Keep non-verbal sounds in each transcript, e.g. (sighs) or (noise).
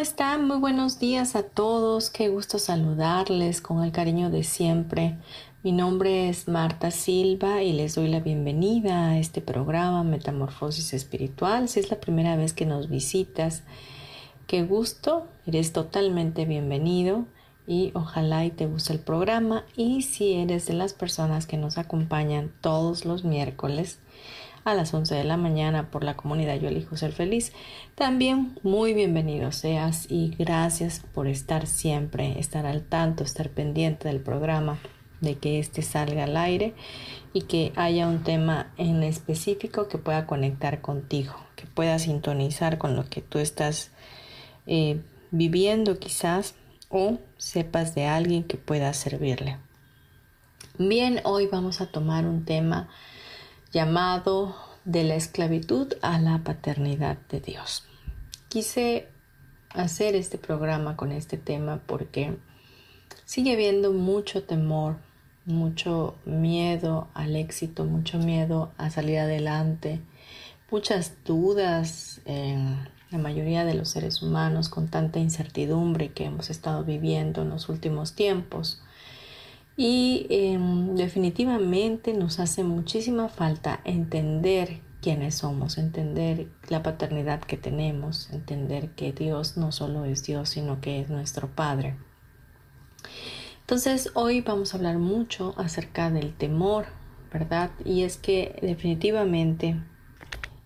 Están? Muy buenos días a todos. Qué gusto saludarles con el cariño de siempre. Mi nombre es Marta Silva y les doy la bienvenida a este programa Metamorfosis Espiritual. Si es la primera vez que nos visitas, qué gusto, eres totalmente bienvenido y ojalá y te guste el programa. Y si eres de las personas que nos acompañan todos los miércoles, a las 11 de la mañana por la comunidad Yo Elijo Ser Feliz. También muy bienvenido seas y gracias por estar siempre, estar al tanto, estar pendiente del programa, de que este salga al aire y que haya un tema en específico que pueda conectar contigo, que pueda sintonizar con lo que tú estás eh, viviendo quizás o sepas de alguien que pueda servirle. Bien, hoy vamos a tomar un tema llamado de la esclavitud a la paternidad de Dios. Quise hacer este programa con este tema porque sigue habiendo mucho temor, mucho miedo al éxito, mucho miedo a salir adelante, muchas dudas en la mayoría de los seres humanos con tanta incertidumbre que hemos estado viviendo en los últimos tiempos. Y em, definitivamente nos hace muchísima falta entender quiénes somos, entender la paternidad que tenemos, entender que Dios no solo es Dios, sino que es nuestro Padre. Entonces hoy vamos a hablar mucho acerca del temor, ¿verdad? Y es que definitivamente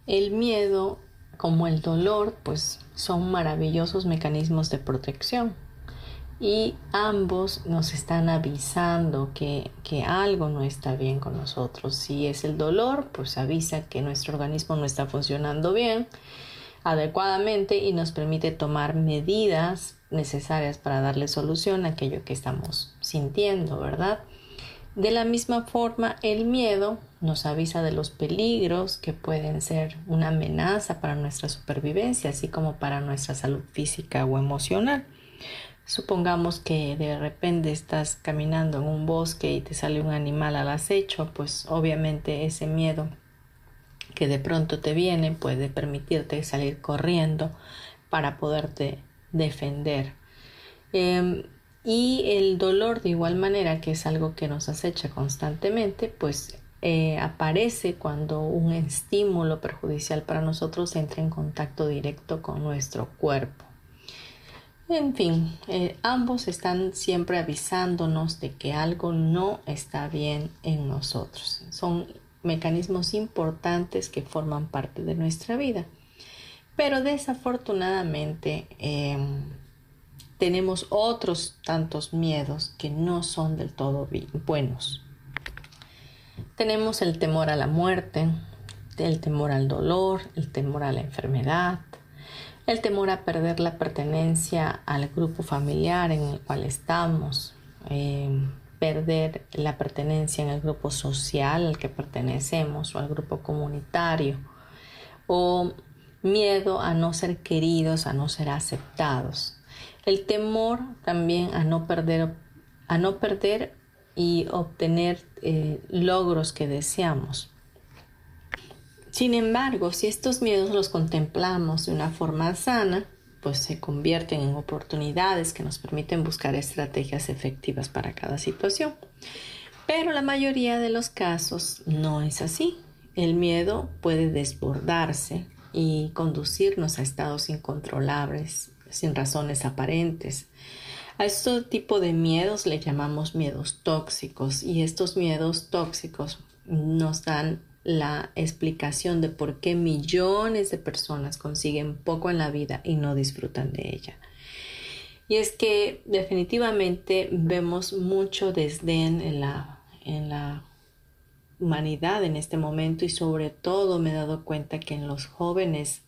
el miedo como el dolor pues son maravillosos mecanismos de protección y ambos nos están avisando que, algo no está bien con nosotros. Si es el dolor, pues avisa que nuestro organismo no está funcionando bien adecuadamente y nos permite tomar medidas necesarias para darle solución a aquello que estamos sintiendo, ¿verdad? De la misma forma, el miedo nos avisa de los peligros que pueden ser una amenaza para nuestra supervivencia, así como para nuestra salud física o emocional. Supongamos que de repente estás caminando en un bosque y te sale un animal al acecho, pues obviamente ese miedo que de pronto te viene puede permitirte salir corriendo para poderte defender. Em, y el dolor de igual manera, que es algo que nos acecha constantemente, pues eh, aparece cuando un estímulo perjudicial para nosotros entra en contacto directo con nuestro cuerpo. En fin, eh, ambos están siempre avisándonos de que algo no está bien en nosotros. Son mecanismos importantes que forman parte de nuestra vida. Pero desafortunadamente em, tenemos otros tantos miedos que no son del todo buenos. Tenemos el temor a la muerte, el temor al dolor, el temor a la enfermedad, el temor a perder la pertenencia al grupo familiar en el cual estamos, eh, perder la pertenencia en el grupo social al que pertenecemos o al grupo comunitario, o miedo a no ser queridos, a no ser aceptados. El temor también a no perder, a no perder y obtener eh, logros que deseamos. Sin embargo, si estos miedos los contemplamos de una forma sana, pues se convierten en oportunidades que nos permiten buscar estrategias efectivas para cada situación. Pero la mayoría de los casos no es así. El miedo puede desbordarse y conducirnos a estados incontrolables, sin razones aparentes. A este tipo de miedos le llamamos miedos tóxicos y estos miedos tóxicos nos dan la explicación de por qué millones de personas consiguen poco en la vida y no disfrutan de ella. Y es que definitivamente vemos mucho desdén en la, en la humanidad en este momento y sobre todo me he dado cuenta que en los jóvenes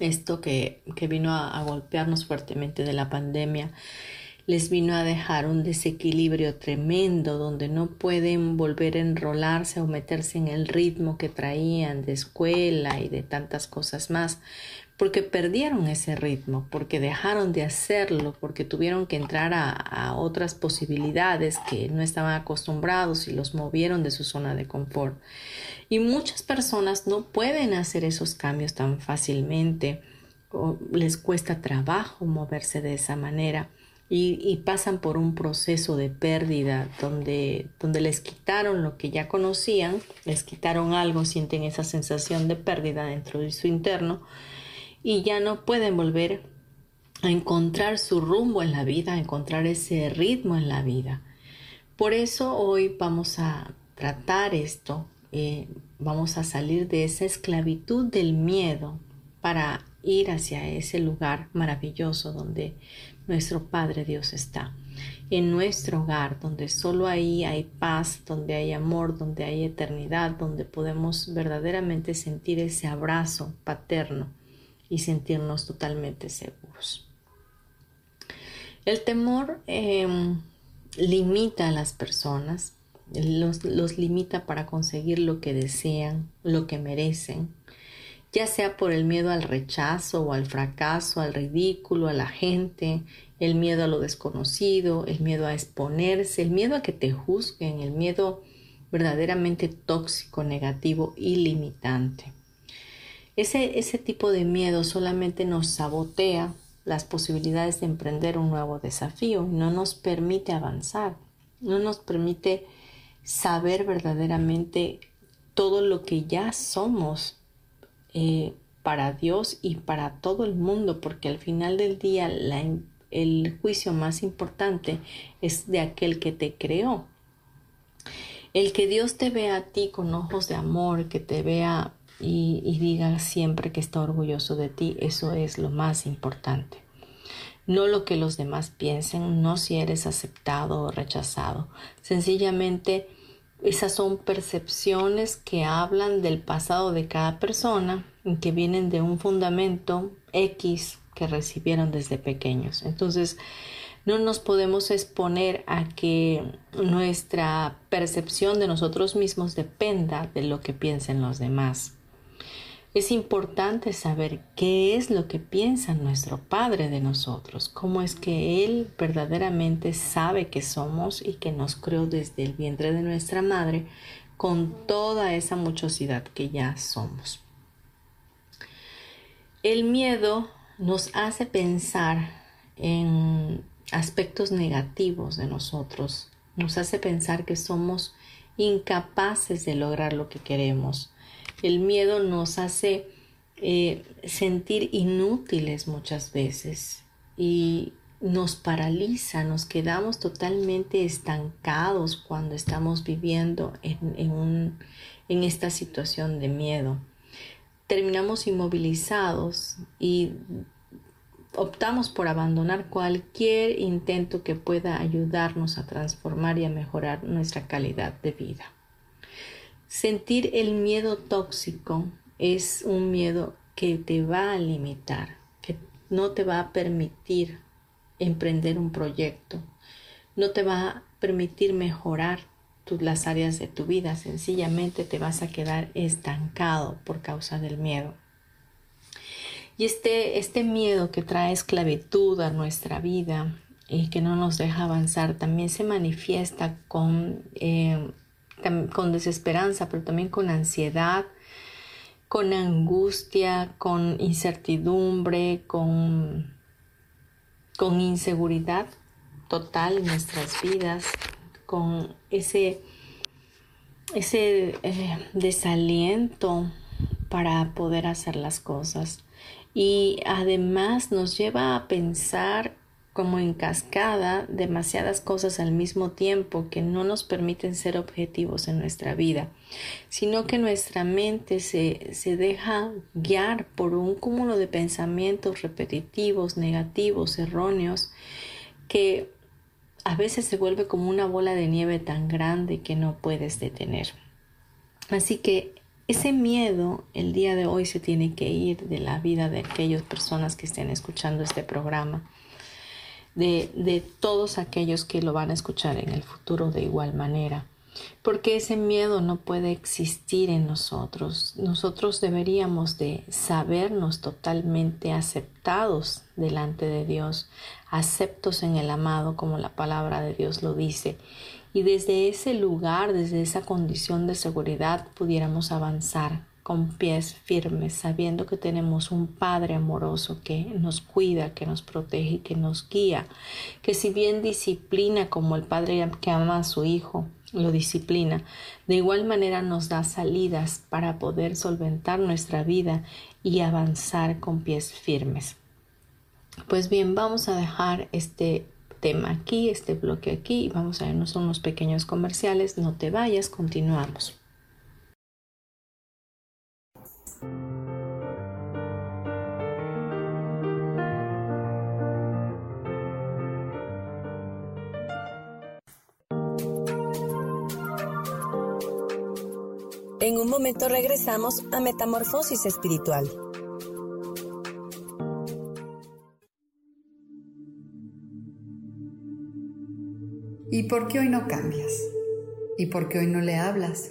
esto que, vino a, a golpearnos fuertemente de la pandemia les vino a dejar un desequilibrio tremendo donde no pueden volver a enrolarse o meterse en el ritmo que traían de escuela y de tantas cosas más, porque perdieron ese ritmo, porque dejaron de hacerlo, porque tuvieron que entrar a, a otras posibilidades que no estaban acostumbrados y los movieron de su zona de confort. Y muchas personas no pueden hacer esos cambios tan fácilmente, o les cuesta trabajo moverse de esa manera y, pasan por un proceso de pérdida donde, donde les quitaron lo que ya conocían, les quitaron algo, sienten esa sensación de pérdida dentro de su interno y ya no pueden volver a encontrar su rumbo en la vida, a encontrar ese ritmo en la vida. Por eso hoy vamos a tratar esto, eh, vamos a salir de esa esclavitud del miedo para ir hacia ese lugar maravilloso donde nuestro Padre Dios está. En nuestro hogar, donde solo ahí hay paz, donde hay amor, donde hay eternidad, donde podemos verdaderamente sentir ese abrazo paterno y sentirnos totalmente seguros. El temor em, limita a las personas, los, los limita para conseguir lo que desean, lo que merecen, ya sea por el miedo al rechazo o al fracaso, al ridículo, a la gente, el miedo a lo desconocido, el miedo a exponerse, el miedo a que te juzguen, el miedo verdaderamente tóxico, negativo y limitante. Ese, ese tipo de miedo solamente nos sabotea las posibilidades de emprender un nuevo desafío, no nos permite avanzar, no nos permite saber verdaderamente todo lo que ya somos eh, para Dios y para todo el mundo, porque al final del día el juicio más importante es de aquel que te creó. El que Dios te vea a ti con ojos de amor, que te vea y, y diga siempre que está orgulloso de ti, eso es lo más importante no lo que los demás piensen, no si eres aceptado o rechazado. Sencillamente esas son percepciones que hablan del pasado de cada persona y que vienen de un fundamento X que recibieron desde pequeños. Entonces, no nos podemos exponer a que nuestra percepción de nosotros mismos dependa de lo que piensen los demás. Es importante saber qué es lo que piensa nuestro Padre de nosotros, cómo es que Él verdaderamente sabe que somos y que nos creó desde el vientre de nuestra madre con toda esa muchosidad que ya somos. El miedo nos hace pensar en aspectos negativos de nosotros, nos hace pensar que somos incapaces de lograr lo que queremos, el miedo nos hace eh, sentir inútiles muchas veces y nos paraliza, nos quedamos totalmente estancados cuando estamos viviendo en, en esta situación de miedo. Terminamos inmovilizados y optamos por abandonar cualquier intento que pueda ayudarnos a transformar y a mejorar nuestra calidad de vida. Sentir el miedo tóxico es un miedo que te va a limitar, que no te va a permitir emprender un proyecto, no te va a permitir mejorar las áreas de tu vida, sencillamente te vas a quedar estancado por causa del miedo. Y este, este miedo que trae esclavitud a nuestra vida y que no nos deja avanzar también se manifiesta con eh, con desesperanza, pero también con ansiedad, con angustia, con incertidumbre, con, con inseguridad total en nuestras vidas, con ese, ese eh, desaliento para poder hacer las cosas. y además nos lleva a pensar como en cascada demasiadas cosas al mismo tiempo que no nos permiten ser objetivos en nuestra vida, sino que nuestra mente se, se deja guiar por un cúmulo de pensamientos repetitivos, negativos, erróneos, que a veces se vuelve como una bola de nieve tan grande que no puedes detener. Así que ese miedo el día de hoy se tiene que ir de la vida de aquellas personas que estén escuchando este programa de, todos aquellos que lo van a escuchar en el futuro de igual manera porque ese miedo no puede existir en nosotros. Nosotros deberíamos de sabernos totalmente aceptados delante de Dios, aceptos en el amado como la palabra de Dios lo dice. Y desde ese lugar, desde esa condición de seguridad, pudiéramos avanzar con pies firmes, sabiendo que tenemos un Padre amoroso que nos cuida, que nos protege, que nos guía, que si bien disciplina como el Padre que ama a su Hijo, lo disciplina, de igual manera nos da salidas para poder solventar nuestra vida y avanzar con pies firmes. Pues bien, vamos a dejar este tema aquí, este bloque aquí, y vamos a vernos unos pequeños comerciales. No te vayas, continuamos. En un momento regresamos a Metamorfosis Espiritual. ¿Y por qué hoy no cambias? ¿Y por qué hoy no le hablas?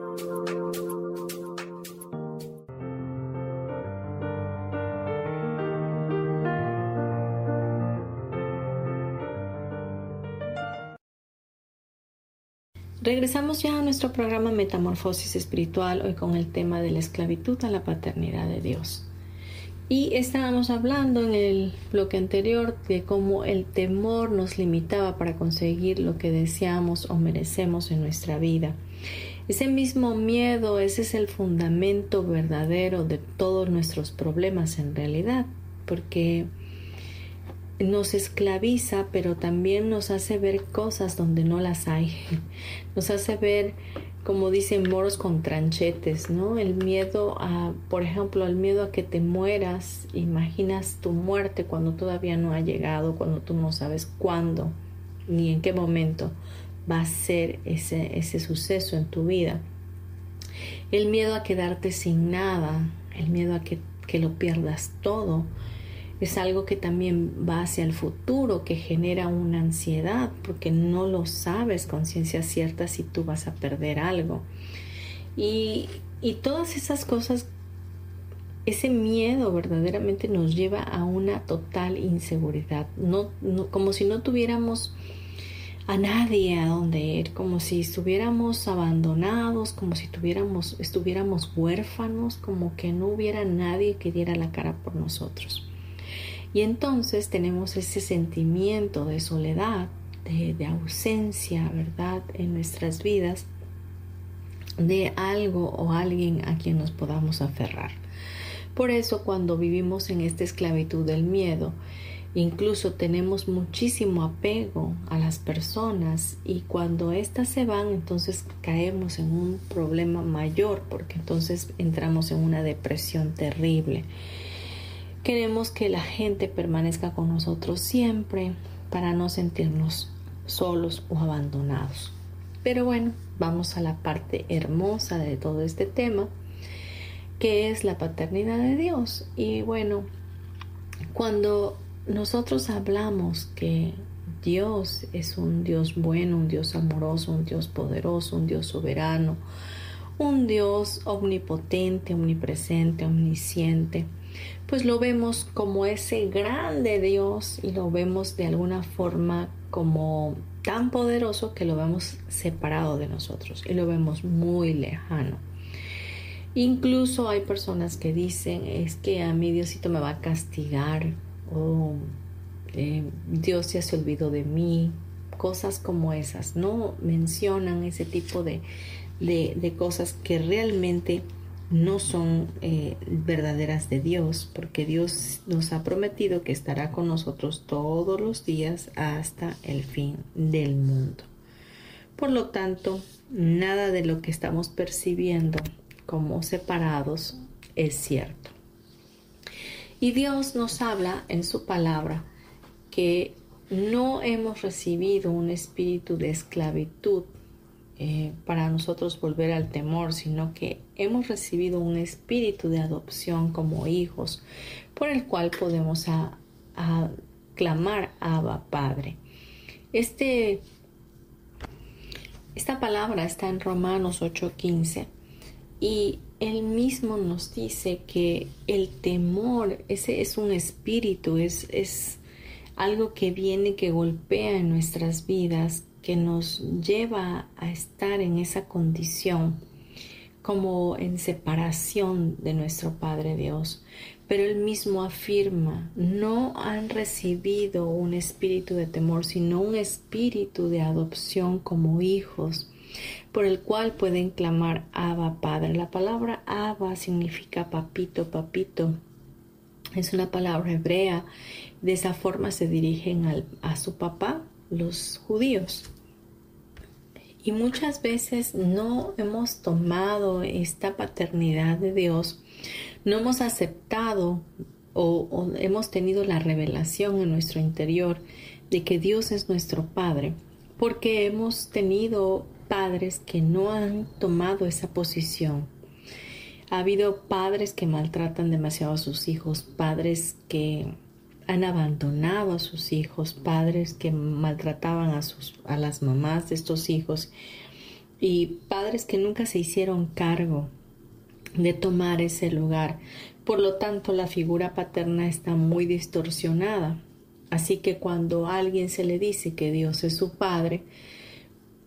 Regresamos ya a nuestro programa Metamorfosis Espiritual, hoy con el tema de la esclavitud a la paternidad de Dios. Y estábamos hablando en el bloque anterior de cómo el temor nos limitaba para conseguir lo que deseamos o merecemos en nuestra vida. Ese mismo miedo, ese es el fundamento verdadero de todos nuestros problemas en realidad, porque nos esclaviza, pero también nos hace ver cosas donde no las hay. Nos hace ver, como dicen moros con tranchetes, ¿no? El miedo a, por ejemplo, el miedo a que te mueras. Imaginas tu muerte cuando todavía no ha llegado, cuando tú no sabes cuándo ni en qué momento va a ser ese, ese suceso en tu vida. El miedo a quedarte sin nada, el miedo a que, que lo pierdas todo es algo que también va hacia el futuro, que genera una ansiedad, porque no lo sabes con ciencia cierta si tú vas a perder algo. Y, todas esas cosas, ese miedo verdaderamente nos lleva a una total inseguridad, no, como si no tuviéramos a nadie a donde ir, como si estuviéramos abandonados, como si tuviéramos, estuviéramos huérfanos, como que no hubiera nadie que diera la cara por nosotros. Y entonces tenemos ese sentimiento de soledad, de, ausencia, ¿verdad?, en nuestras vidas de algo o alguien a quien nos podamos aferrar. Por eso cuando vivimos en esta esclavitud del miedo, Incluso tenemos muchísimo apego a las personas y cuando éstas se van entonces caemos en un problema mayor porque entonces entramos en una depresión terrible. Queremos que la gente permanezca con nosotros siempre para no sentirnos solos o abandonados. Pero bueno, vamos a la parte hermosa de todo este tema, que es la paternidad de Dios. Y bueno, cuando nosotros hablamos que Dios es un Dios bueno, un Dios amoroso, un Dios poderoso, un Dios soberano, un Dios omnipotente, omnipresente, omnisciente, pues lo vemos como ese grande Dios y lo vemos de alguna forma como tan poderoso que lo vemos separado de nosotros y lo vemos muy lejano. Incluso hay personas que dicen es que a mí Diosito me va a castigar o eh, Dios ya se olvidó de mí, cosas como esas, no mencionan ese tipo de, de, cosas que realmente no son eh, verdaderas de Dios, porque Dios nos ha prometido que estará con nosotros todos los días hasta el fin del mundo. Por lo tanto, nada de lo que estamos percibiendo como separados es cierto. Y Dios nos habla en su palabra que no hemos recibido un espíritu de esclavitud eh, para nosotros volver al temor, sino que hemos recibido un espíritu de adopción como hijos, por el cual podemos a, clamar Abba Padre. Este, esta palabra está en Romanos 8:15 y él mismo nos dice que el temor, ese es un espíritu, es, es algo que viene, que golpea en nuestras vidas, que nos lleva a estar en esa condición como en separación de nuestro Padre Dios. Pero él mismo afirma, no han recibido un espíritu de temor, sino un espíritu de adopción como hijos por el cual pueden clamar Abba Padre. La palabra Abba significa papito, papito. Es una palabra hebrea. De esa forma se dirigen a su papá los judíos. Y muchas veces no hemos tomado esta paternidad de Dios, no hemos aceptado o, hemos tenido la revelación en nuestro interior de que Dios es nuestro Padre, porque hemos tenido padres que no han tomado esa posición. Ha habido padres que maltratan demasiado a sus hijos, padres que han abandonado a sus hijos, padres que maltrataban a, sus, a las mamás de estos hijos y padres que nunca se hicieron cargo de tomar ese lugar. Por lo tanto, la figura paterna está muy distorsionada. Así que cuando a alguien se le dice que Dios es su padre,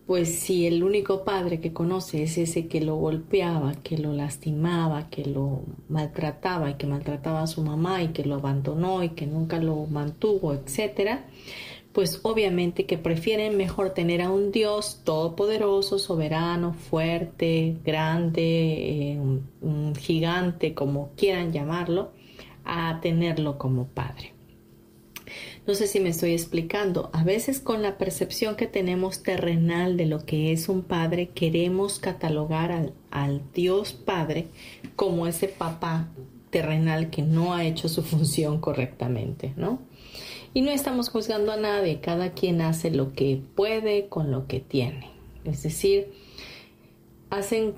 pues si el único padre que conoce es ese que lo golpeaba, que lo lastimaba, que lo maltrataba y que maltrataba a su mamá y que lo abandonó y que nunca lo mantuvo, etcétera, pues obviamente que prefieren mejor tener a un Dios todopoderoso, soberano, fuerte, grande, eh, un gigante, como quieran llamarlo, a tenerlo como padre. No sé si me estoy explicando. A veces con la percepción que tenemos terrenal de lo que es un padre, queremos catalogar al, Dios Padre como ese papá terrenal que no ha hecho su (laughs) función correctamente, ¿no? Y no estamos juzgando a nadie, cada quien hace lo que puede con lo que tiene. Es decir, hacen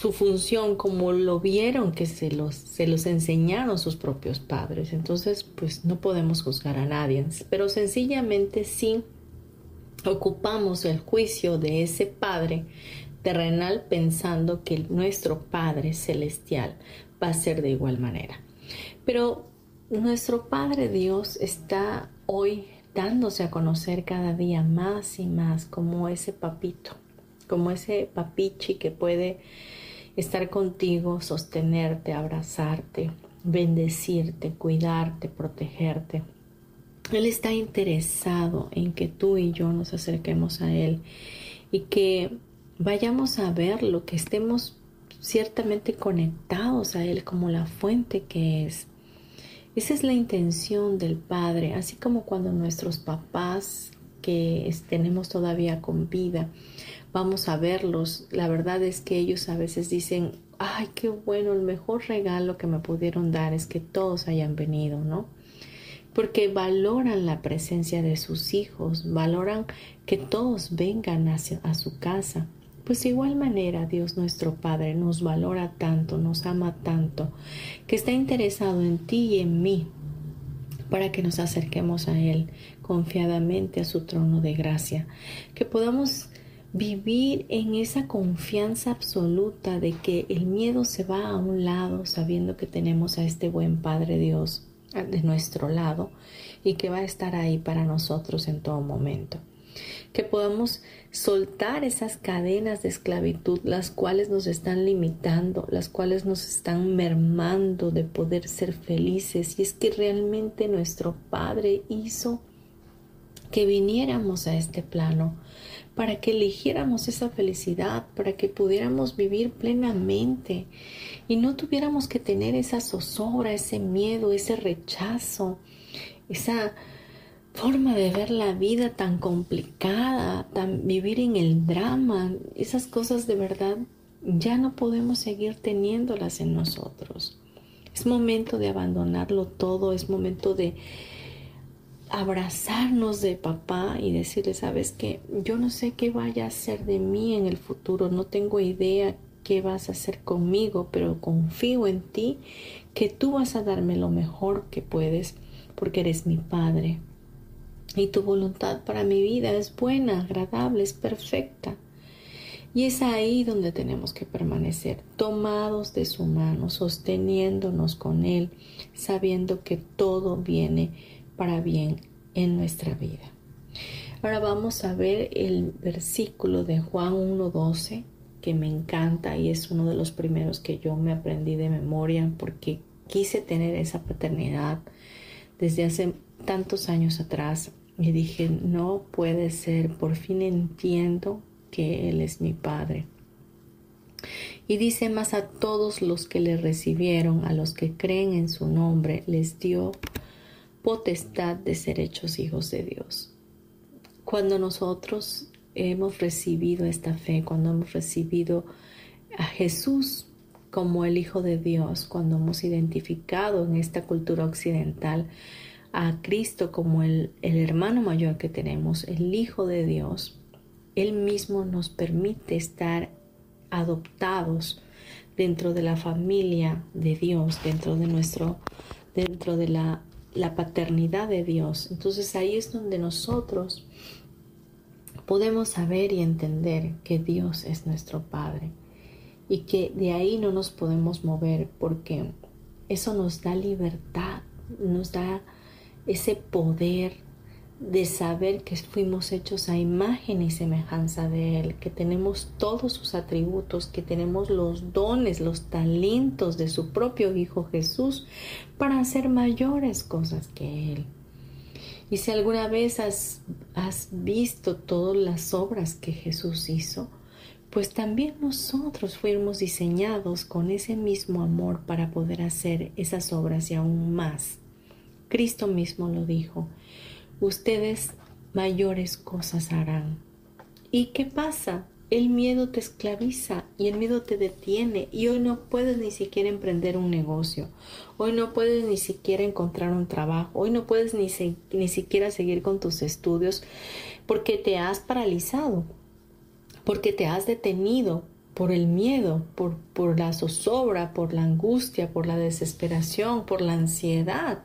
su función como lo vieron que se los, se los enseñaron sus propios padres. Entonces, pues no podemos juzgar a nadie, pero sencillamente sí ocupamos el juicio de ese Padre terrenal pensando que nuestro Padre celestial va a ser de igual manera. Pero nuestro Padre Dios está hoy dándose a conocer cada día más y más como ese papito, como ese papichi que puede estar contigo, sostenerte, abrazarte, bendecirte, cuidarte, protegerte. Él está interesado en que tú y yo nos acerquemos a Él y que vayamos a verlo, que estemos ciertamente conectados a Él como la fuente que es. Esa es la intención del Padre, así como cuando nuestros papás que tenemos todavía con vida, vamos a verlos, la verdad es que ellos a veces dicen, ay, qué bueno, el mejor regalo que me pudieron dar es que todos hayan venido, ¿no? Porque valoran la presencia de sus hijos, valoran que todos vengan hacia, a su casa. Pues de igual manera Dios nuestro Padre nos valora tanto, nos ama tanto, que está interesado en ti y en mí para que nos acerquemos a Él confiadamente a su trono de gracia, que podamos vivir en esa confianza absoluta de que el miedo se va a un lado sabiendo que tenemos a este buen Padre Dios de nuestro lado y que va a estar ahí para nosotros en todo momento que podamos soltar esas cadenas de esclavitud, las cuales nos están limitando, las cuales nos están mermando de poder ser felices. Y es que realmente nuestro Padre hizo que viniéramos a este plano para que eligiéramos esa felicidad, para que pudiéramos vivir plenamente y no tuviéramos que tener esa zozobra, ese miedo, ese rechazo, esa forma de ver la vida tan complicada, tan vivir en el drama, esas cosas de verdad ya no podemos seguir teniéndolas en nosotros. Es momento de abandonarlo todo, es momento de abrazarnos de papá y decirle, sabes que yo no sé qué vaya a hacer de mí en el futuro, no tengo idea qué vas a hacer conmigo, pero confío en ti que tú vas a darme lo mejor que puedes porque eres mi padre, y tu voluntad para mi vida es buena, agradable, es perfecta. Y es ahí donde tenemos que permanecer, tomados de su mano, sosteniéndonos con Él, sabiendo que todo viene para bien en nuestra vida. Ahora vamos a ver el versículo de Juan 1.12, que me encanta y es uno de los primeros que yo me aprendí de memoria porque quise tener esa paternidad desde hace tantos años atrás y dije, no puede ser, por fin entiendo que Él es mi Padre. Y dice más a todos los que le recibieron, a los que creen en su nombre, les dio potestad de ser hechos hijos de Dios. Cuando nosotros hemos recibido esta fe, cuando hemos recibido a Jesús como el Hijo de Dios, cuando hemos identificado en esta cultura occidental a Cristo como el, hermano mayor que tenemos, el Hijo de Dios, Él mismo nos permite estar adoptados dentro de la familia de Dios, dentro de nuestro, dentro de la, la paternidad de Dios. Entonces ahí es donde nosotros podemos saber y entender que Dios es nuestro Padre y que de ahí no nos podemos mover porque eso nos da libertad, nos da ese poder de saber que fuimos hechos a imagen y semejanza de Él, que tenemos todos sus atributos, que tenemos los dones, los talentos de su propio Hijo Jesús para hacer mayores cosas que Él. Y si alguna vez has, has visto todas las obras que Jesús hizo, pues también nosotros fuimos diseñados con ese mismo amor para poder hacer esas obras y aún más. Cristo mismo lo dijo, ustedes mayores cosas harán. ¿Y qué pasa? El miedo te esclaviza y el miedo te detiene y hoy no puedes ni siquiera emprender un negocio, hoy no puedes ni siquiera encontrar un trabajo, hoy no puedes ni, ni siquiera seguir con tus estudios porque te has paralizado, porque te has detenido por el miedo, por, por la zozobra, por la angustia, por la desesperación, por la ansiedad.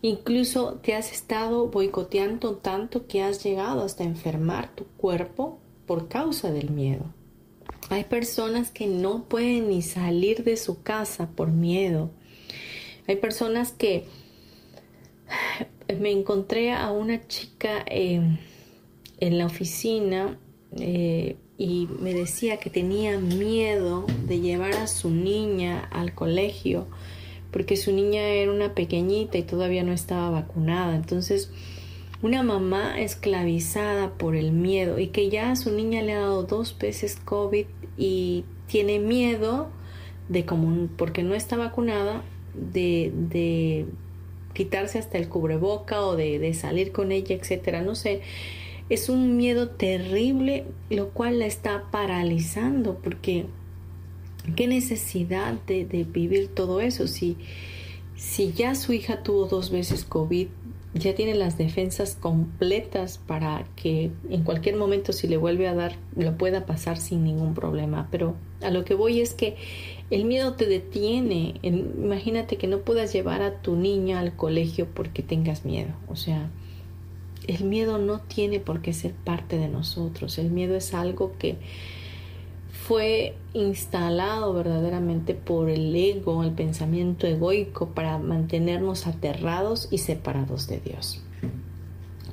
Incluso te has estado boicoteando tanto que has llegado hasta enfermar tu cuerpo por causa del miedo. Hay personas que no pueden ni salir de su casa por miedo. Hay personas que (sighs) me encontré a una chica en la oficina eh, y me decía que tenía miedo de llevar a su niña al colegio porque su niña era una pequeñita y todavía no estaba vacunada. Entonces, una mamá esclavizada por el miedo y que ya a su niña le ha dado dos veces COVID y tiene miedo de como porque no está vacunada de, de quitarse hasta el cubreboca o de, de salir con ella, etcétera. No sé, es un miedo terrible, lo cual la está paralizando, porque qué necesidad de, de vivir todo eso. Si, si ya su hija tuvo dos veces COVID, ya tiene las defensas completas para que en cualquier momento si le vuelve a dar lo pueda pasar sin ningún problema. Pero a lo que voy es que el miedo te detiene. Imagínate que no puedas llevar a tu niña al colegio porque tengas miedo. O sea, el miedo no tiene por qué ser parte de nosotros. El miedo es algo que fue instalado verdaderamente por el ego, el pensamiento egoico para mantenernos aterrados y separados de Dios.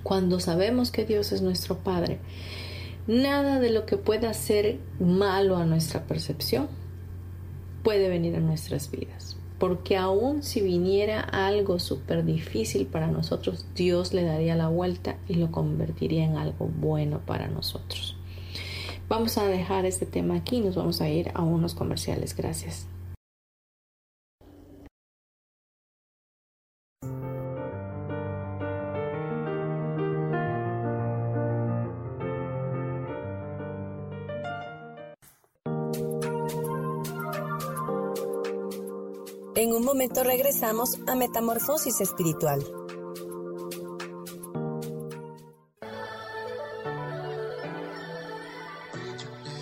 Cuando sabemos que Dios es nuestro Padre, nada de lo que pueda ser malo a nuestra percepción puede venir a nuestras vidas. Porque aun si viniera algo súper difícil para nosotros, Dios le daría la vuelta y lo convertiría en algo bueno para nosotros. Vamos a dejar este tema aquí y nos vamos a ir a unos comerciales. Gracias. En un momento regresamos a Metamorfosis Espiritual.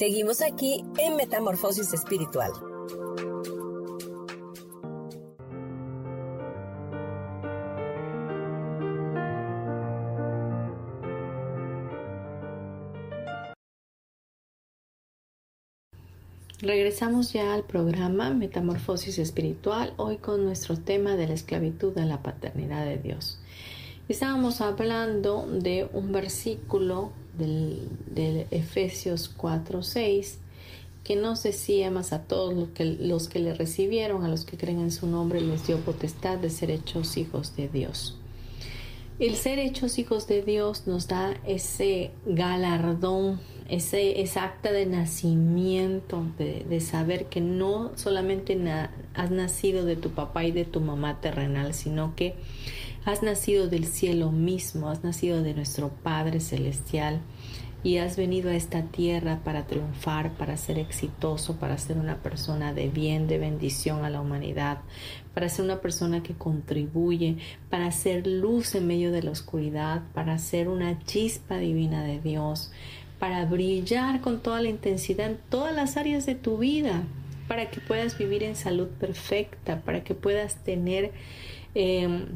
Seguimos aquí en Metamorfosis Espiritual. Regresamos ya al programa Metamorfosis Espiritual, hoy con nuestro tema de la esclavitud a la paternidad de Dios. Estábamos hablando de un versículo del, Efesios 4, 6 que nos decía más a todos los que, los que le recibieron, a los que creen en su nombre, les dio potestad de ser hechos hijos de Dios. El ser hechos hijos de Dios nos da ese galardón, ese, acta de nacimiento, de, saber que no solamente has nacido de tu papá y de tu mamá terrenal, sino que has nacido del cielo mismo, has nacido de nuestro Padre Celestial y has venido a esta tierra para triunfar, para ser exitoso, para ser una persona de bien, de bendición a la humanidad, para ser una persona que contribuye, para ser luz en medio de la oscuridad, para ser una chispa divina de Dios, para brillar con toda la intensidad en todas las áreas de tu vida, para que puedas vivir en salud perfecta, para que puedas tener... Em,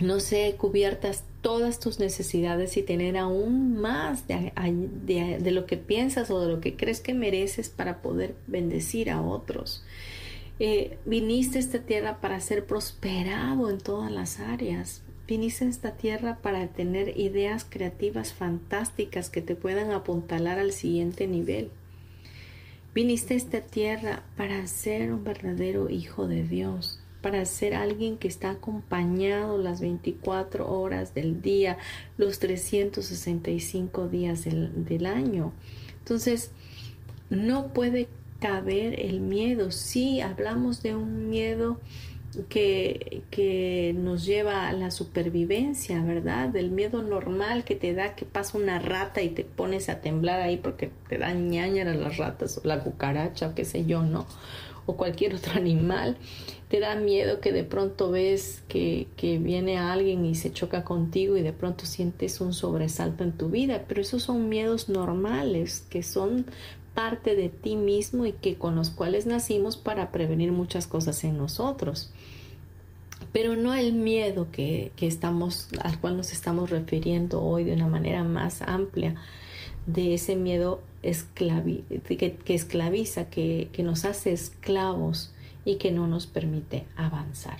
no sé, cubiertas todas tus necesidades y tener aún más de, lo que piensas o de lo que crees que mereces para poder bendecir a otros. Eh, viniste a esta tierra para ser prosperado en todas las áreas. Viniste a esta tierra para tener ideas creativas fantásticas que te puedan apuntalar al siguiente nivel. Viniste a esta tierra para ser un verdadero hijo de Dios para ser alguien que está acompañado las 24 horas del día, los 365 días del, año. Entonces, no puede caber el miedo. Si hablamos de un miedo que, que, nos lleva a la supervivencia, ¿verdad? Del miedo normal que te da que pasa una rata y te pones a temblar ahí porque te dan ñañara las ratas o la cucaracha o qué sé yo, ¿no? O cualquier (laughs) otro animal. Te da miedo que de pronto ves que, que viene alguien y se choca contigo y de pronto sientes un sobresalto en tu vida, pero esos son miedos normales que son parte de ti mismo y que con los cuales nacimos para prevenir muchas cosas en nosotros pero no el miedo que, estamos, al cual nos estamos refiriendo hoy de una manera más amplia, de ese miedo que, esclaviza, que, nos hace esclavos y que no nos permite avanzar.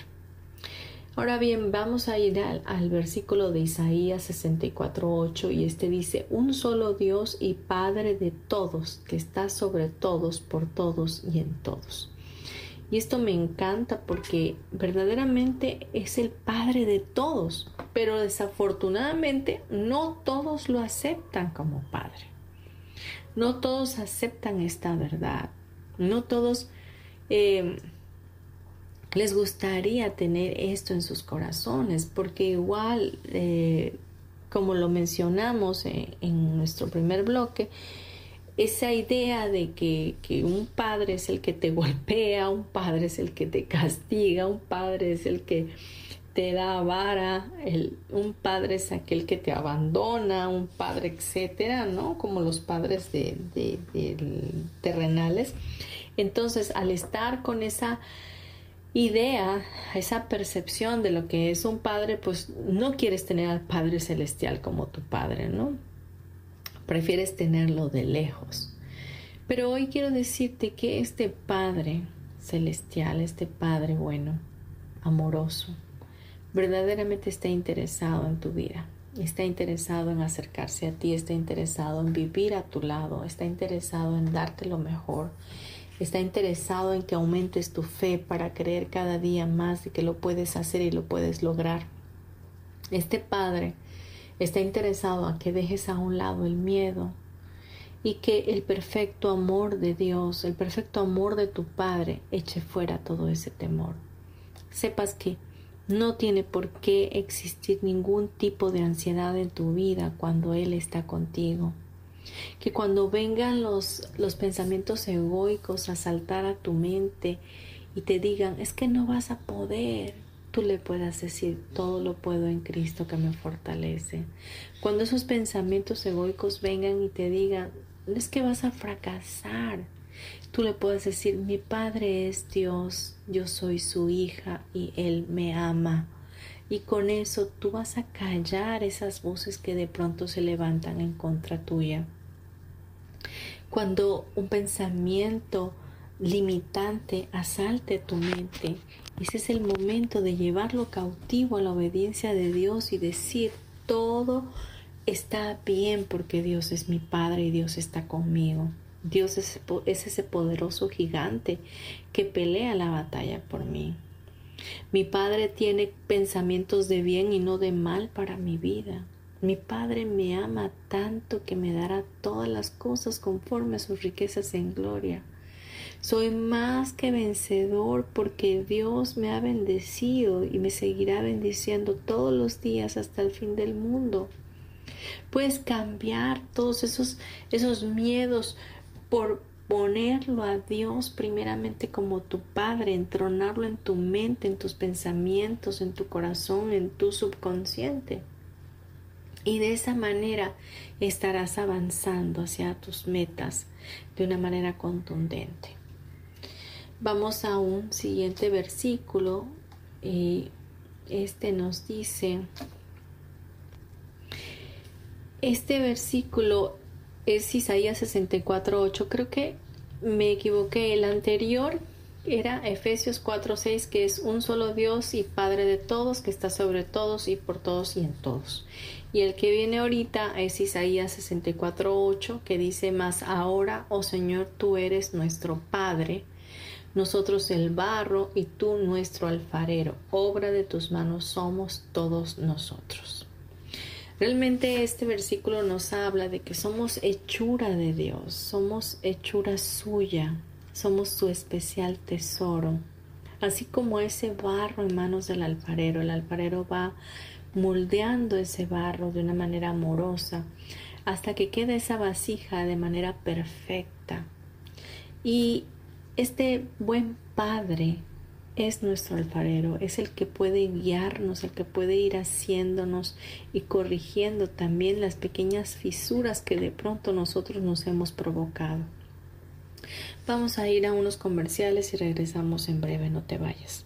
Ahora bien, vamos a ir al, al versículo de Isaías 64.8 y este dice, un solo Dios y Padre de todos, que está sobre todos, por todos y en todos. Y esto me encanta porque verdaderamente es el Padre de todos, pero desafortunadamente no todos lo aceptan como Padre. No todos aceptan esta verdad. No todos eh, les gustaría tener esto en sus corazones, porque igual, eh, como lo mencionamos en nuestro primer bloque, esa idea de que, un padre es el que te (laughs) golpea, un padre es el que te castiga, un padre es el que te da vara, un padre es aquel que te abandona, un padre, etcétera, ¿no? Como los padres de, terrenales. Entonces, al estar con esa idea, esa percepción de lo que es un padre, pues no quieres tener al Padre Celestial como tu padre, ¿no? prefieres tenerlo de lejos. Pero hoy quiero decirte que este Padre celestial, este Padre bueno, amoroso, verdaderamente está interesado en tu vida. Está interesado en acercarse a ti, está interesado en vivir a tu lado, está interesado en darte lo mejor, está interesado en que aumentes tu fe para creer cada día más de que lo puedes hacer y lo puedes lograr. Este Padre está interesado a que dejes a un lado el miedo y que el perfecto amor de Dios, el perfecto amor de tu Padre eche fuera todo ese temor. Sepas que no tiene por qué existir ningún tipo de ansiedad en tu vida cuando Él está contigo. Que cuando vengan los, los pensamientos egoicos a saltar a tu mente y te digan, es que no vas a poder, tú le puedas decir, todo lo puedo en Cristo que me fortalece. Cuando esos pensamientos egoicos vengan y te digan, es que vas a fracasar, tú le puedes decir, mi Padre es Dios, yo soy su hija y Él me ama. Y con eso tú vas a callar esas voces que de pronto se levantan en contra tuya. Cuando un pensamiento limitante asalte tu mente ese es el momento de llevarlo cautivo a la obediencia de Dios y decir, todo está bien porque Dios es mi Padre y Dios está conmigo. Dios es, ese poderoso gigante que pelea la batalla por mí. Mi Padre tiene pensamientos de bien y no de mal para mi vida. Mi Padre me ama tanto que me dará todas las cosas conforme a sus riquezas en gloria. Soy más que vencedor porque Dios me ha bendecido y me seguirá bendiciendo todos los días hasta el fin del mundo. Puedes cambiar todos esos, esos miedos por ponerlo a Dios primeramente como tu Padre, entronarlo en tu mente, en tus pensamientos, en tu corazón, en tu subconsciente. Y de esa manera estarás avanzando hacia tus metas de una manera contundente. Vamos a un siguiente versículo y este nos dice, este versículo es Isaías 64.8, creo que me equivoqué, el anterior era Efesios 4.6, que es un solo Dios y Padre de todos, que está sobre todos y por todos y en todos. Y el que viene ahorita es Isaías 64.8, que dice, más ahora, oh Señor, tú eres nuestro Padre nosotros el barro y tú nuestro alfarero. Obra de tus manos somos todos nosotros. Realmente este versículo nos habla de que somos hechura de Dios, somos hechura suya, somos su especial tesoro. Así como ese barro en manos del alfarero, el alfarero va moldeando ese barro de una manera amorosa hasta que quede esa vasija de manera perfecta. Y este buen Padre es nuestro alfarero, es el que puede guiarnos, el que puede ir haciéndonos y corrigiendo también las pequeñas fisuras que de pronto nosotros nos hemos provocado. Vamos a ir a unos comerciales y regresamos en breve, no te vayas.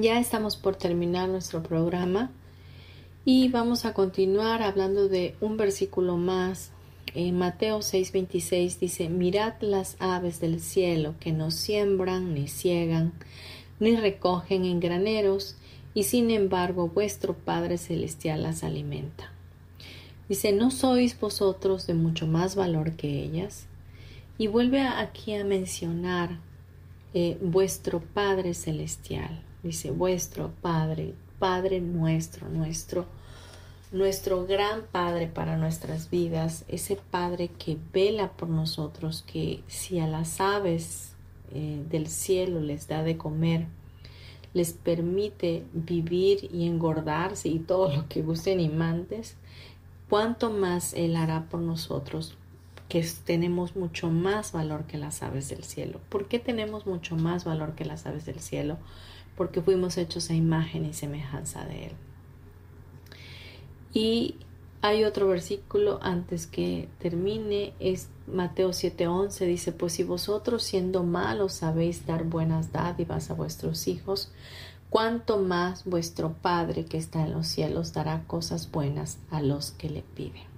Ya estamos por terminar nuestro programa y vamos a continuar hablando de un versículo más. En Mateo 6:26 dice, mirad las aves del cielo que no siembran ni ciegan ni recogen en graneros y sin embargo vuestro Padre Celestial las alimenta. Dice, ¿no sois vosotros de mucho más valor que ellas? Y vuelve aquí a mencionar eh, vuestro Padre Celestial dice vuestro Padre, Padre nuestro, nuestro, nuestro gran Padre para nuestras vidas, ese Padre que vela por nosotros, que si a las aves eh, del cielo les da de comer, les permite vivir y engordarse y todo lo que gusten y mandes, cuánto más Él hará por nosotros, que tenemos mucho más valor que las aves del cielo. ¿Por qué tenemos mucho más valor que las aves del cielo? Porque fuimos hechos a imagen y semejanza de Él. Y hay otro versículo antes que termine, es Mateo 7:11, dice, pues si vosotros siendo malos sabéis dar buenas dádivas a vuestros hijos, cuánto más vuestro Padre que está en los cielos dará cosas buenas a los que le piden.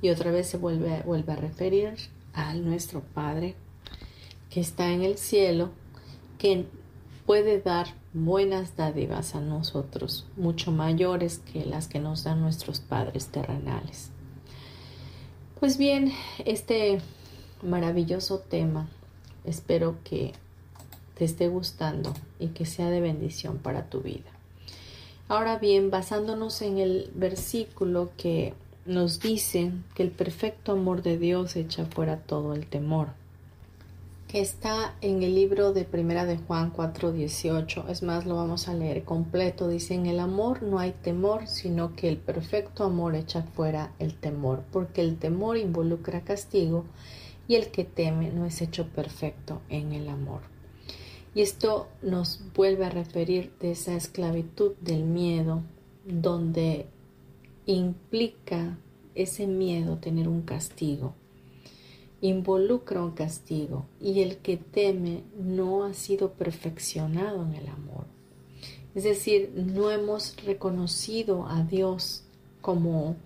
Y otra vez se vuelve, vuelve a referir a nuestro Padre que está en el cielo, que puede dar buenas dádivas a nosotros, mucho mayores que las que nos dan nuestros padres terrenales. Pues bien, este maravilloso tema espero que te esté gustando y que sea de bendición para tu vida. Ahora bien, basándonos en el versículo que nos dice que el perfecto amor de Dios echa fuera todo el temor que está en el libro de Primera de Juan 4:18. Es más, lo vamos a leer completo. Dice, en el amor no hay temor, sino que el perfecto amor echa fuera el temor, porque el temor involucra castigo y el que teme no es hecho perfecto en el amor. Y esto nos vuelve a referir de esa esclavitud del miedo, donde implica ese miedo tener un castigo involucra un castigo y el que teme no ha sido perfeccionado en el amor. Es decir, no hemos reconocido a Dios como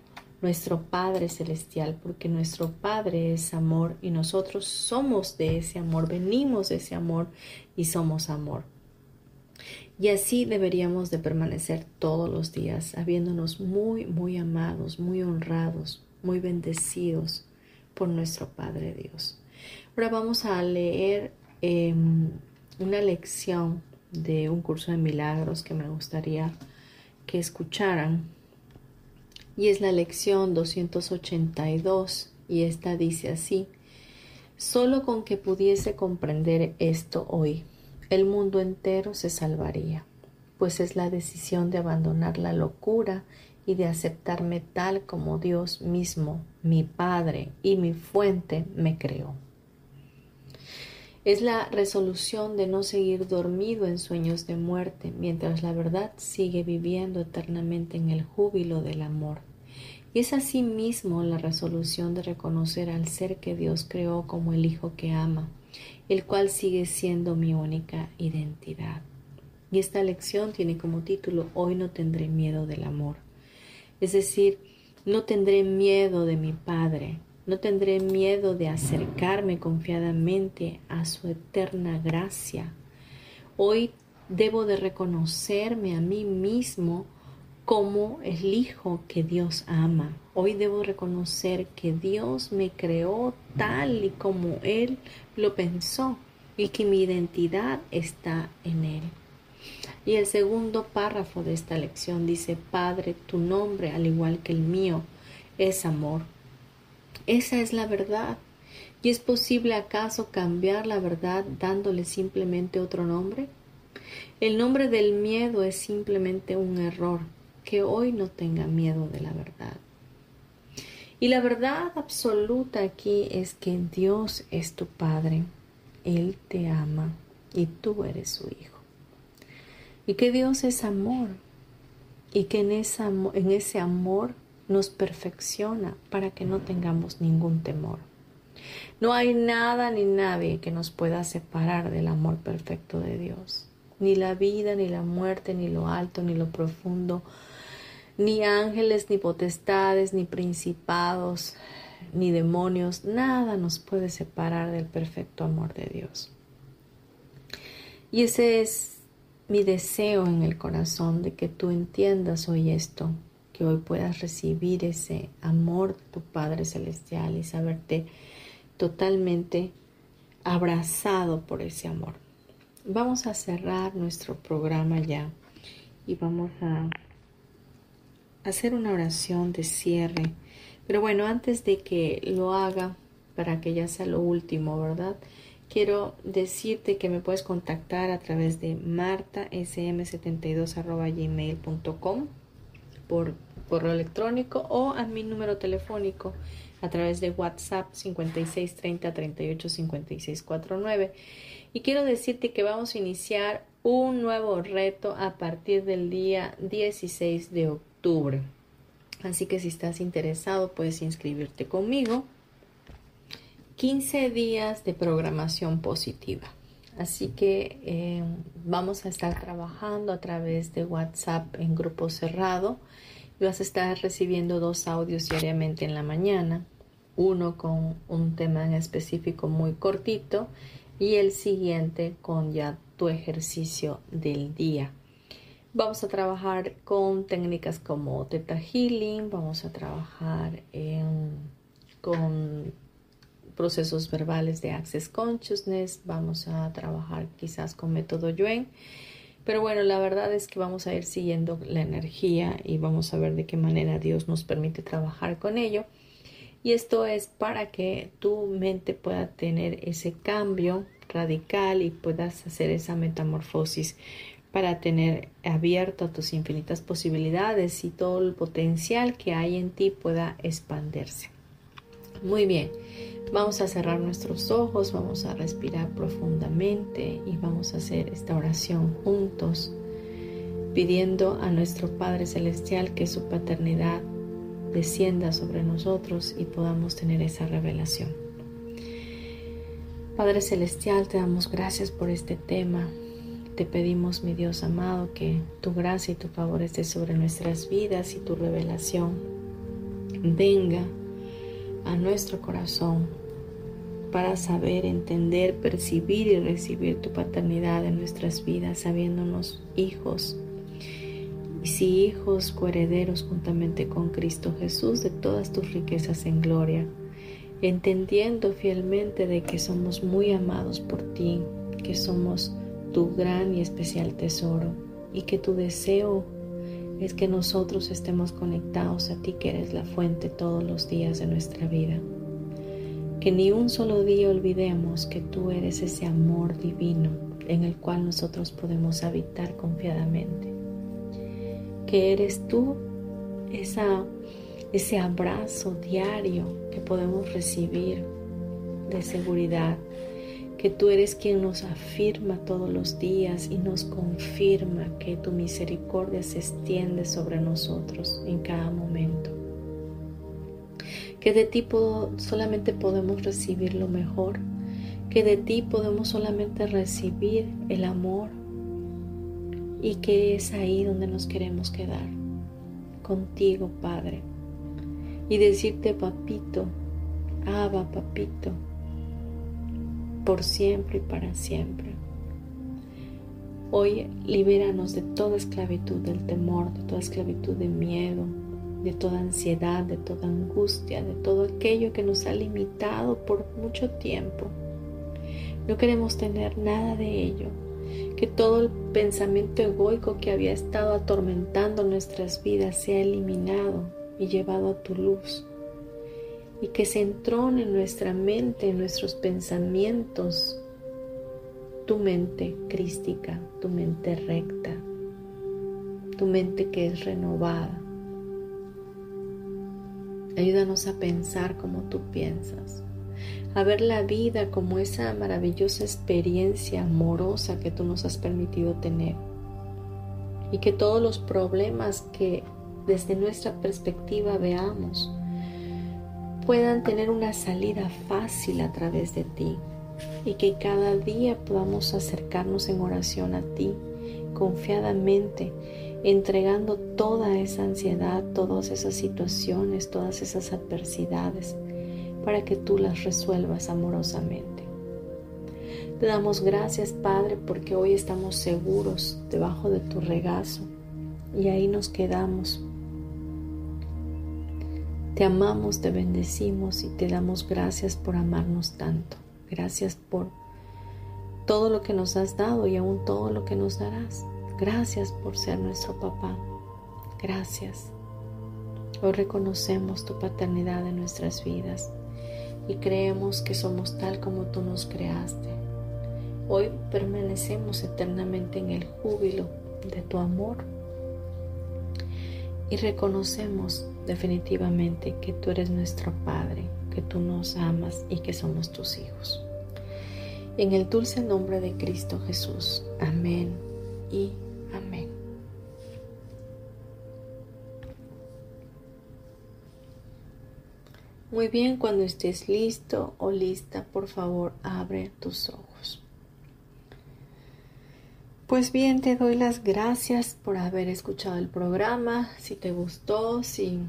nuestro Padre Celestial, porque nuestro Padre es amor y nosotros somos de ese amor, venimos de ese amor y somos amor. Y así deberíamos de permanecer todos los días, habiéndonos muy, muy amados, muy honrados, muy bendecidos, por nuestro Padre Dios. Ahora vamos a leer em, una lección de un curso de milagros que me gustaría que escucharan. Y es la lección 282 y esta dice así, solo con que pudiese comprender esto hoy, el mundo entero se salvaría, pues es la decisión de abandonar la locura y de aceptarme tal como Dios mismo, mi Padre y mi fuente, me creó. Es la resolución de no seguir dormido en sueños de muerte, mientras la verdad sigue viviendo eternamente en el júbilo del amor. Y es asimismo la resolución de reconocer al ser que Dios creó como el Hijo que ama, el cual sigue siendo mi única identidad. Y esta lección tiene como título Hoy no tendré miedo del amor. Es decir, no tendré miedo de mi Padre, no tendré miedo de acercarme confiadamente a su eterna gracia. Hoy debo de reconocerme a mí mismo como el hijo que Dios ama. Hoy debo reconocer que Dios me creó tal y como Él lo pensó y que mi identidad está en Él. Y el segundo párrafo de esta lección dice, Padre, tu nombre, al igual que el mío, es amor. Esa es la verdad. ¿Y es posible acaso cambiar la verdad dándole simplemente otro nombre? El nombre del miedo es simplemente un error. Que hoy no tenga miedo de la verdad. Y la verdad absoluta aquí es que Dios es tu Padre. Él te ama y tú eres su Hijo. Y que Dios es amor. Y que en, ese amor nos perfecciona para que no tengamos ningún temor. No hay nada ni nadie que nos pueda separar del amor perfecto de Dios. Ni la vida, ni la muerte, ni lo alto, ni lo profundo, ni ángeles, ni potestades, ni principados, ni demonios, nada nos puede separar del perfecto amor de Dios. Y ese es mi deseo en el corazón de que tú entiendas hoy esto, que hoy puedas recibir ese amor de tu Padre Celestial y saberte totalmente abrazado por ese amor. Vamos a cerrar nuestro programa ya y vamos a hacer una oración de cierre. Pero bueno, antes de que lo haga, para que ya sea lo último, ¿verdad? Quiero decirte que me puedes contactar a través de martasm72.gmail.com por correo electrónico o a mi número telefónico a través de WhatsApp 5630 38 Y quiero decirte que vamos a iniciar un nuevo reto a partir del día 16 de octubre. Así que si estás interesado puedes inscribirte conmigo. 15 días de programación positiva. Así que eh, vamos a estar trabajando a través de WhatsApp en grupo cerrado vas a estar recibiendo dos audios diariamente en la mañana, uno con un tema en específico muy cortito y el siguiente con ya tu ejercicio del día. Vamos a trabajar con técnicas como Theta Healing, vamos a trabajar con procesos verbales de Access Consciousness, vamos a trabajar quizás con método Yuen. Pero bueno, la verdad es que vamos a ir siguiendo la energía y vamos a ver de qué manera Dios nos permite trabajar con ello. Y esto es para que tu mente pueda tener ese cambio radical y puedas hacer esa metamorfosis para tener abierto tus infinitas posibilidades y todo el potencial que hay en ti pueda expandirse. Muy bien. Vamos a cerrar nuestros ojos, vamos a respirar profundamente y vamos a hacer esta oración juntos, pidiendo a nuestro Padre Celestial que su paternidad descienda sobre nosotros y podamos tener esa revelación. Padre Celestial, te damos gracias por este tema. Te pedimos, mi Dios amado, que tu gracia y tu favor esté sobre nuestras vidas y tu revelación venga a nuestro corazón para saber, entender, percibir y recibir tu paternidad en nuestras vidas, sabiéndonos hijos. Y si hijos, coherederos juntamente con Cristo Jesús de todas tus riquezas en gloria, entendiendo fielmente de que somos muy amados por ti, que somos tu gran y especial tesoro y que tu deseo es que nosotros estemos conectados a ti que eres la fuente todos los días de nuestra vida. Que ni un solo día olvidemos que tú eres ese amor divino en el cual nosotros podemos habitar confiadamente. Que eres tú esa, ese abrazo diario que podemos recibir de seguridad que tú eres quien nos afirma todos los días y nos confirma que tu misericordia se extiende sobre nosotros en cada momento. Que de ti solamente podemos recibir lo mejor, que de ti podemos solamente recibir el amor y que es ahí donde nos queremos quedar, contigo, Padre. Y decirte, papito, Abba, papito, por siempre y para siempre. Hoy libéranos de toda esclavitud del temor, de toda esclavitud de miedo, de toda ansiedad, de toda angustia, de todo aquello que nos ha limitado por mucho tiempo. No queremos tener nada de ello. Que todo el pensamiento egoico que había estado atormentando nuestras vidas sea eliminado y llevado a tu luz y que se entrone en nuestra mente, en nuestros pensamientos, tu mente crística, tu mente recta, tu mente que es renovada. Ayúdanos a pensar como tú piensas, a ver la vida como esa maravillosa experiencia amorosa que tú nos has permitido tener y que todos los problemas que desde nuestra perspectiva veamos, puedan tener una salida fácil a través de ti y que cada día podamos acercarnos en oración a ti confiadamente, entregando toda esa ansiedad, todas esas situaciones, todas esas adversidades, para que tú las resuelvas amorosamente. Te damos gracias, Padre, porque hoy estamos seguros debajo de tu regazo y ahí nos quedamos te amamos, te bendecimos y te damos gracias por amarnos tanto. Gracias por todo lo que nos has dado y aún todo lo que nos darás. Gracias por ser nuestro papá. Gracias. Hoy reconocemos tu paternidad en nuestras vidas y creemos que somos tal como tú nos creaste. Hoy permanecemos eternamente en el júbilo de tu amor y reconocemos definitivamente que tú eres nuestro Padre, que tú nos amas y que somos tus hijos. En el dulce nombre de Cristo Jesús. Amén y amén. Muy bien, cuando estés listo o lista, por favor, abre tus ojos. Pues bien, te doy las gracias por haber escuchado el programa. Si te gustó, si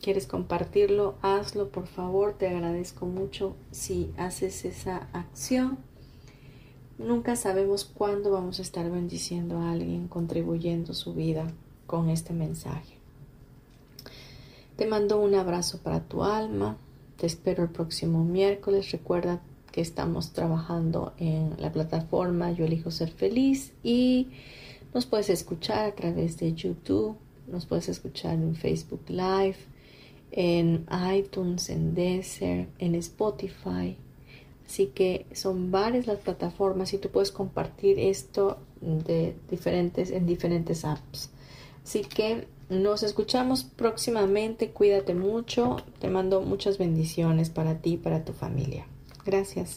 quieres compartirlo, hazlo, por favor. Te agradezco mucho si haces esa acción. Nunca sabemos cuándo vamos a estar bendiciendo a alguien, contribuyendo su vida con este mensaje. Te mando un abrazo para tu alma. Te espero el próximo miércoles. Recuerda que estamos trabajando en la plataforma Yo elijo ser feliz y nos puedes escuchar a través de YouTube, nos puedes escuchar en Facebook Live, en iTunes, en Deezer, en Spotify. Así que son varias las plataformas y tú puedes compartir esto en diferentes apps. Así que nos escuchamos próximamente. Cuídate mucho. Te mando muchas bendiciones para ti y para tu familia. Gracias.